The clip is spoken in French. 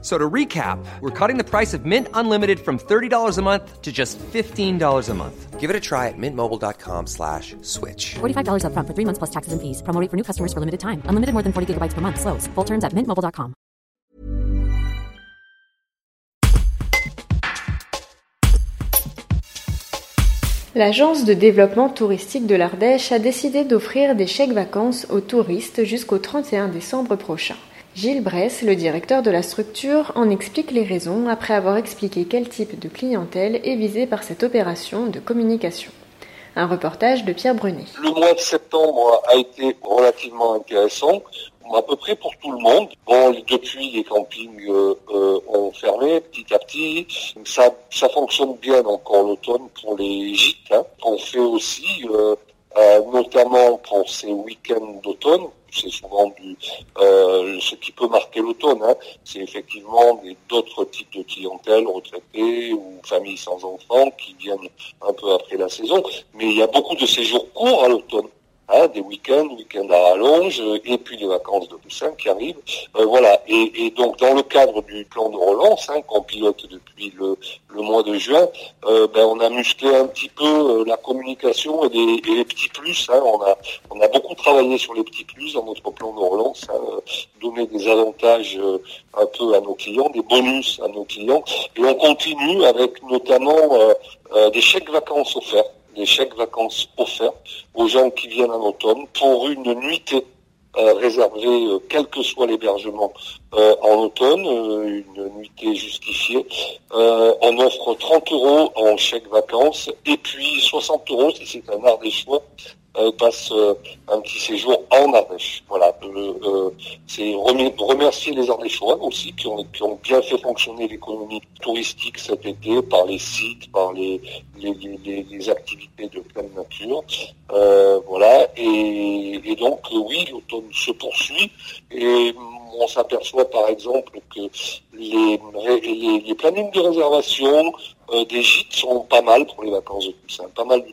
So to recap, we're cutting the price of Mint Unlimited from $30 a month to just $15 a month. Give it a try at mintmobile.com slash switch. $45 upfront for three months plus taxes and fees. Promo rate for new customers for limited time. Unlimited more than 40 gigabytes per month. Slows. Full terms at mintmobile.com. L'agence de développement touristique de l'Ardèche a décidé d'offrir des chèques vacances aux touristes jusqu'au 31 décembre prochain. Gilles Bress, le directeur de la structure, en explique les raisons après avoir expliqué quel type de clientèle est visé par cette opération de communication. Un reportage de Pierre Brunet. Le mois de septembre a été relativement intéressant, à peu près pour tout le monde. Bon, depuis les campings euh, euh, ont fermé petit à petit. Ça, ça fonctionne bien encore l'automne pour les gîtes. Hein. On fait aussi, euh, pour ces week-ends d'automne, c'est souvent du, euh, ce qui peut marquer l'automne. Hein. C'est effectivement d'autres types de clientèle, retraités ou familles sans enfants qui viennent un peu après la saison. Mais il y a beaucoup de séjours courts à l'automne. Hein, des week-ends, week-ends à rallonge, et puis les vacances de Toussaint qui arrivent. Euh, voilà. Et, donc dans le cadre du plan de relance hein, qu'on pilote depuis le, de juin, euh, ben, on a musclé un petit peu euh, la communication et, les petits plus. Hein. On a on a beaucoup travaillé sur les petits plus dans notre plan de relance, hein, donner des avantages un peu à nos clients, des bonus à nos clients, et on continue avec notamment des chèques vacances offerts des chèques vacances offerts aux gens qui viennent en automne pour une nuitée euh, réservée, euh, quel que soit l'hébergement euh, en automne, une nuitée justifiée. on offre 30 euros en chèque vacances et puis 60 euros si c'est un art des choix passe euh, un petit séjour en Ardèche. Voilà, euh, c'est remercier les Ardéchois aussi qui ont, qui ont bien fait fonctionner l'économie touristique cet été par les sites, par les, les, les, les activités de pleine nature. voilà, et, et donc oui, l'automne se poursuit et on s'aperçoit par exemple que les, les, les plannings de réservation des gîtes sont pas mal pour les vacances de Toussaint, pas mal du